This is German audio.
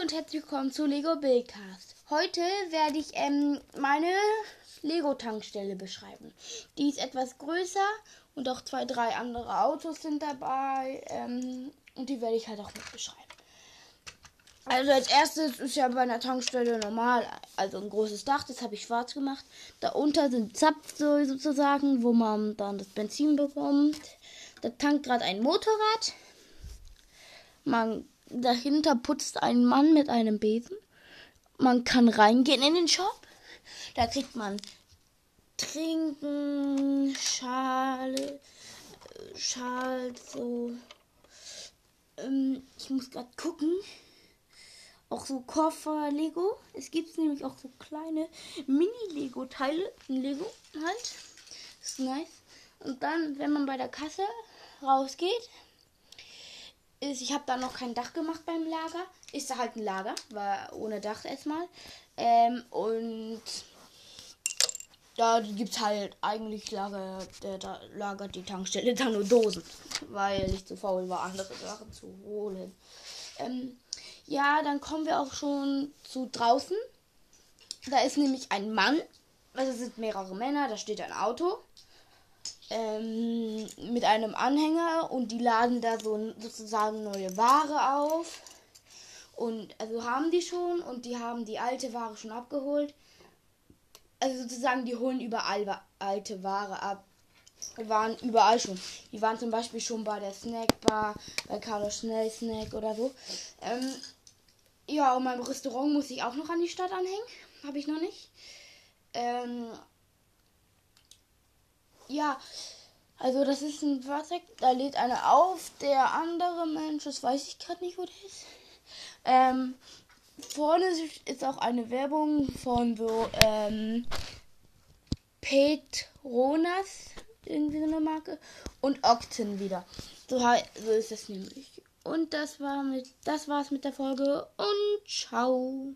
und herzlich willkommen zu Lego Buildcast. Heute werde ich ähm, meine Lego-Tankstelle beschreiben. Die ist etwas größer und auch zwei, drei andere Autos sind dabei ähm, und die werde ich halt auch mit beschreiben. Also als erstes ist ja bei einer Tankstelle normal, also ein großes Dach, das habe ich schwarz gemacht. Darunter sind Zapfsäule sozusagen, wo man dann das Benzin bekommt. Da tankt gerade ein Motorrad. Man dahinter putzt ein Mann mit einem Besen. Man kann reingehen in den Shop. Da kriegt man Trinken, Schale, Schal, so. Ähm, ich muss gerade gucken. Auch so Koffer, Lego. Es gibt nämlich auch so kleine Mini-Lego-Teile. Lego halt. ist nice. Und dann, wenn man bei der Kasse rausgeht, ist, ich habe da noch kein Dach gemacht beim Lager. Ist da halt ein Lager, war ohne Dach erstmal. Ähm, und da gibt es halt eigentlich Lager, der da lagert die Tankstelle da nur Dosen, weil ich zu faul war, andere Sachen zu holen. Ähm, ja, dann kommen wir auch schon zu draußen. Da ist nämlich ein Mann, also es sind mehrere Männer, da steht ein Auto ähm, mit einem Anhänger und die laden da so sozusagen neue Ware auf. Und also haben die schon und die haben die alte Ware schon abgeholt. Also sozusagen, die holen überall alte Ware ab. Die waren überall schon. Die waren zum Beispiel schon bei der Snackbar, bei Carlos Schnell Snack oder so. Ähm, ja, und mein Restaurant muss ich auch noch an die Stadt anhängen. Habe ich noch nicht. Ähm, ja, also das ist ein Fahrzeug, da lädt einer auf, der andere Mensch, das weiß ich gerade nicht, wo der ist. Ähm, vorne ist auch eine Werbung von so ähm, Petronas, irgendwie so eine Marke, und Octen wieder. So, so ist es nämlich. Und das war mit, das war's mit der Folge und ciao.